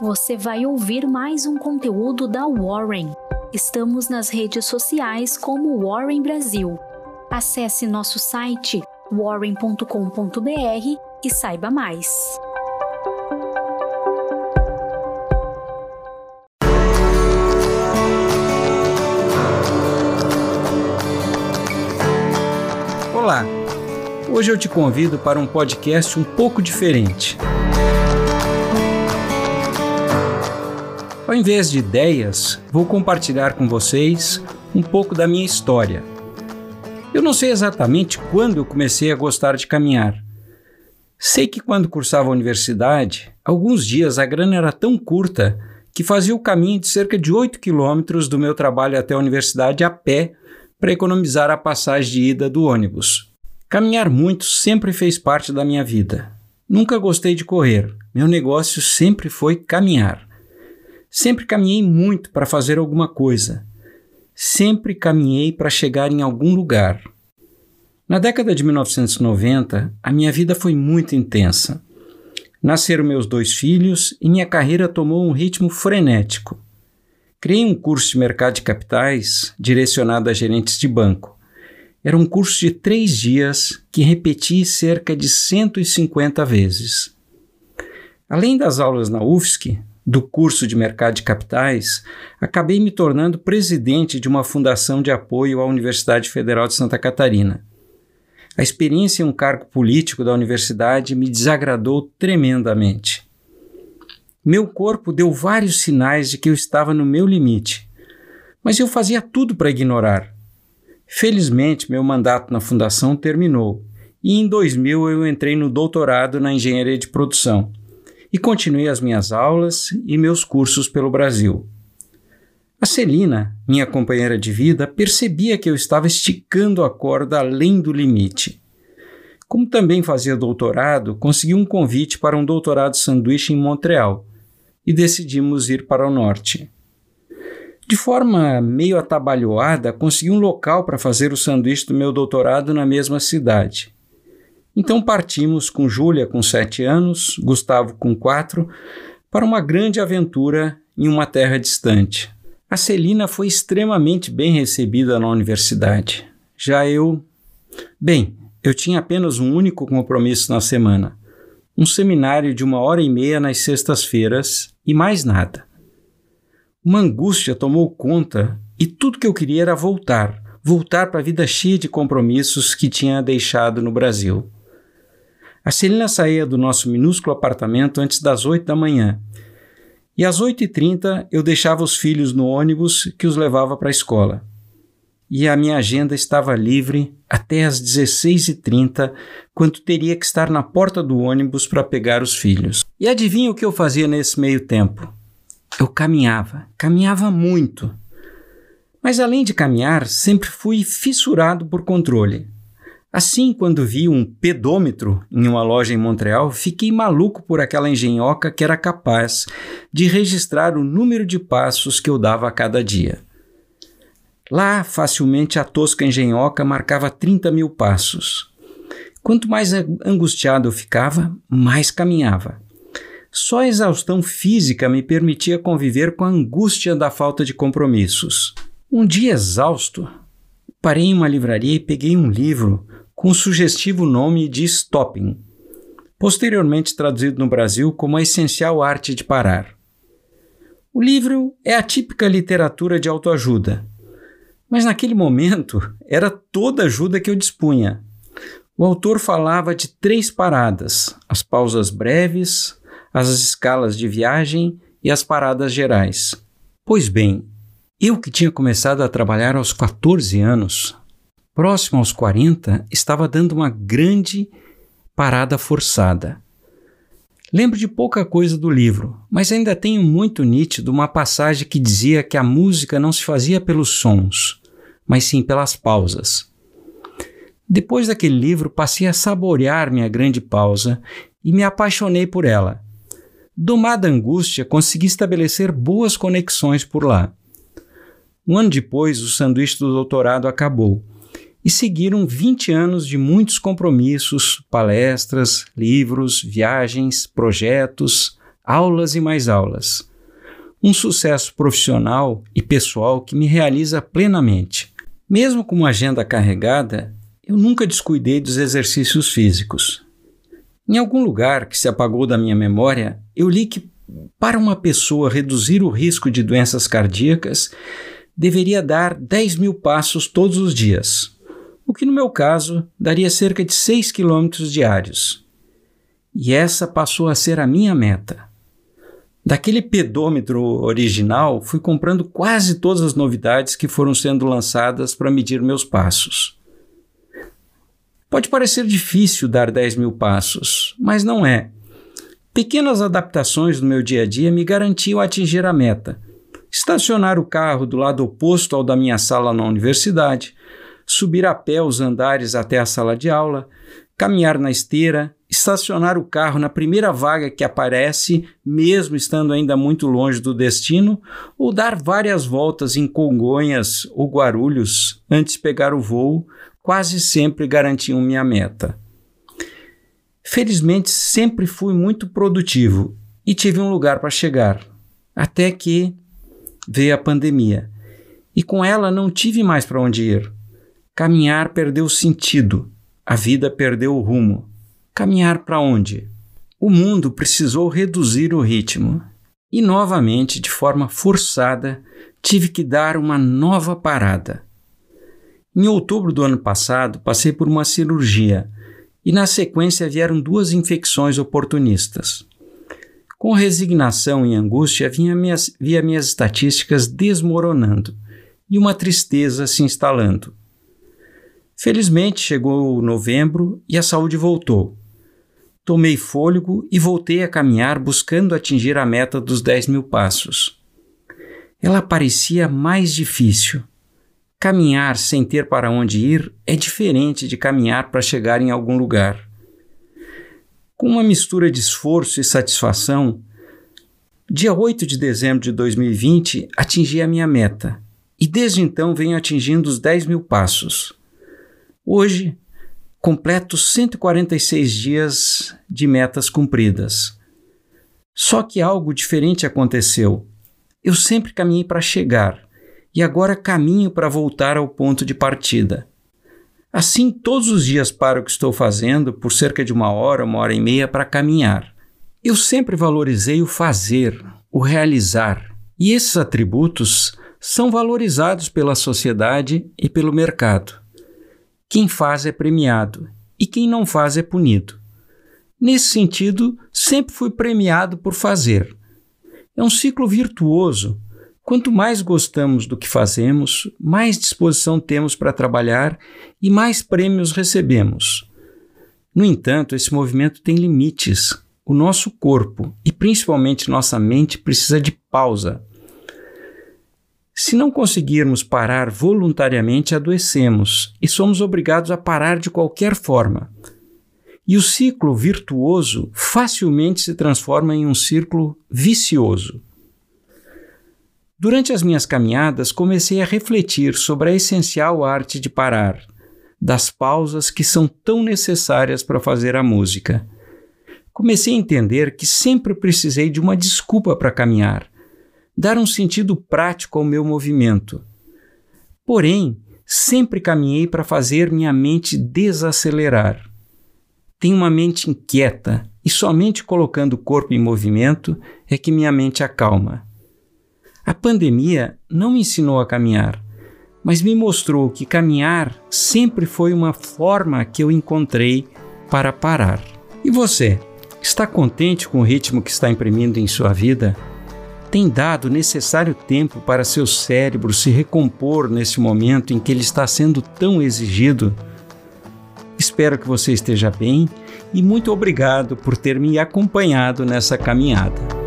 você vai ouvir mais um conteúdo da Warren. Estamos nas redes sociais como Warren Brasil. Acesse nosso site warren.com.br e saiba mais. Olá! Hoje eu te convido para um podcast um pouco diferente. Ao invés de ideias, vou compartilhar com vocês um pouco da minha história. Eu não sei exatamente quando eu comecei a gostar de caminhar. Sei que quando cursava a universidade, alguns dias a grana era tão curta que fazia o caminho de cerca de 8 quilômetros do meu trabalho até a universidade a pé para economizar a passagem de ida do ônibus. Caminhar muito sempre fez parte da minha vida. Nunca gostei de correr, meu negócio sempre foi caminhar. Sempre caminhei muito para fazer alguma coisa. Sempre caminhei para chegar em algum lugar. Na década de 1990, a minha vida foi muito intensa. Nasceram meus dois filhos e minha carreira tomou um ritmo frenético. Criei um curso de mercado de capitais direcionado a gerentes de banco. Era um curso de três dias que repeti cerca de 150 vezes. Além das aulas na UFSC, do curso de mercado de capitais, acabei me tornando presidente de uma fundação de apoio à Universidade Federal de Santa Catarina. A experiência em um cargo político da universidade me desagradou tremendamente. Meu corpo deu vários sinais de que eu estava no meu limite, mas eu fazia tudo para ignorar. Felizmente, meu mandato na fundação terminou e em 2000 eu entrei no doutorado na engenharia de produção e continuei as minhas aulas e meus cursos pelo Brasil. A Celina, minha companheira de vida, percebia que eu estava esticando a corda além do limite. Como também fazia doutorado, consegui um convite para um doutorado sanduíche em Montreal e decidimos ir para o norte. De forma meio atabalhoada, consegui um local para fazer o sanduíche do meu doutorado na mesma cidade. Então partimos com Júlia com sete anos, Gustavo com quatro, para uma grande aventura em uma terra distante. A Celina foi extremamente bem recebida na universidade. Já eu. Bem, eu tinha apenas um único compromisso na semana: um seminário de uma hora e meia nas sextas-feiras e mais nada. Uma angústia tomou conta e tudo que eu queria era voltar voltar para a vida cheia de compromissos que tinha deixado no Brasil. A Celina saía do nosso minúsculo apartamento antes das oito da manhã. E às oito e trinta eu deixava os filhos no ônibus que os levava para a escola. E a minha agenda estava livre até às dezesseis e trinta, quando teria que estar na porta do ônibus para pegar os filhos. E adivinha o que eu fazia nesse meio tempo? Eu caminhava, caminhava muito. Mas além de caminhar, sempre fui fissurado por controle. Assim, quando vi um pedômetro em uma loja em Montreal, fiquei maluco por aquela engenhoca que era capaz de registrar o número de passos que eu dava a cada dia. Lá, facilmente, a tosca engenhoca marcava 30 mil passos. Quanto mais angustiado eu ficava, mais caminhava. Só a exaustão física me permitia conviver com a angústia da falta de compromissos. Um dia exausto, parei em uma livraria e peguei um livro com o sugestivo nome de Stopping, posteriormente traduzido no Brasil como A Essencial Arte de Parar. O livro é a típica literatura de autoajuda, mas naquele momento era toda a ajuda que eu dispunha. O autor falava de três paradas: as pausas breves, as escalas de viagem e as paradas gerais. Pois bem, eu que tinha começado a trabalhar aos 14 anos, próximo aos 40, estava dando uma grande parada forçada. Lembro de pouca coisa do livro, mas ainda tenho muito nítido uma passagem que dizia que a música não se fazia pelos sons, mas sim pelas pausas. Depois daquele livro, passei a saborear minha grande pausa e me apaixonei por ela. Domada angústia, consegui estabelecer boas conexões por lá. Um ano depois, o sanduíche do doutorado acabou e seguiram 20 anos de muitos compromissos, palestras, livros, viagens, projetos, aulas e mais aulas. Um sucesso profissional e pessoal que me realiza plenamente. Mesmo com uma agenda carregada, eu nunca descuidei dos exercícios físicos. Em algum lugar que se apagou da minha memória, eu li que para uma pessoa reduzir o risco de doenças cardíacas, deveria dar 10 mil passos todos os dias, o que no meu caso daria cerca de 6 quilômetros diários. E essa passou a ser a minha meta. Daquele pedômetro original, fui comprando quase todas as novidades que foram sendo lançadas para medir meus passos. Pode parecer difícil dar 10 mil passos, mas não é. Pequenas adaptações no meu dia a dia me garantiam atingir a meta. Estacionar o carro do lado oposto ao da minha sala na universidade, subir a pé os andares até a sala de aula, caminhar na esteira, estacionar o carro na primeira vaga que aparece, mesmo estando ainda muito longe do destino, ou dar várias voltas em Congonhas ou Guarulhos antes de pegar o voo, quase sempre garantiam minha meta. Felizmente, sempre fui muito produtivo e tive um lugar para chegar, até que veio a pandemia. E com ela não tive mais para onde ir. Caminhar perdeu sentido, a vida perdeu o rumo. Caminhar para onde? O mundo precisou reduzir o ritmo. E novamente, de forma forçada, tive que dar uma nova parada. Em outubro do ano passado, passei por uma cirurgia e, na sequência, vieram duas infecções oportunistas. Com resignação e angústia, minhas, via minhas estatísticas desmoronando e uma tristeza se instalando. Felizmente chegou novembro e a saúde voltou. Tomei fôlego e voltei a caminhar buscando atingir a meta dos 10 mil passos. Ela parecia mais difícil. Caminhar sem ter para onde ir é diferente de caminhar para chegar em algum lugar. Com uma mistura de esforço e satisfação, dia 8 de dezembro de 2020 atingi a minha meta e desde então venho atingindo os 10 mil passos. Hoje, completo 146 dias de metas cumpridas. Só que algo diferente aconteceu. Eu sempre caminhei para chegar e agora caminho para voltar ao ponto de partida. Assim, todos os dias paro o que estou fazendo por cerca de uma hora, uma hora e meia para caminhar. Eu sempre valorizei o fazer, o realizar, e esses atributos são valorizados pela sociedade e pelo mercado. Quem faz é premiado e quem não faz é punido. Nesse sentido, sempre fui premiado por fazer. É um ciclo virtuoso Quanto mais gostamos do que fazemos, mais disposição temos para trabalhar e mais prêmios recebemos. No entanto, esse movimento tem limites. O nosso corpo e principalmente nossa mente precisa de pausa. Se não conseguirmos parar voluntariamente, adoecemos e somos obrigados a parar de qualquer forma. E o ciclo virtuoso facilmente se transforma em um círculo vicioso. Durante as minhas caminhadas, comecei a refletir sobre a essencial arte de parar, das pausas que são tão necessárias para fazer a música. Comecei a entender que sempre precisei de uma desculpa para caminhar, dar um sentido prático ao meu movimento. Porém, sempre caminhei para fazer minha mente desacelerar. Tenho uma mente inquieta e somente colocando o corpo em movimento é que minha mente acalma. A pandemia não me ensinou a caminhar, mas me mostrou que caminhar sempre foi uma forma que eu encontrei para parar. E você, está contente com o ritmo que está imprimindo em sua vida? Tem dado o necessário tempo para seu cérebro se recompor nesse momento em que ele está sendo tão exigido? Espero que você esteja bem e muito obrigado por ter me acompanhado nessa caminhada.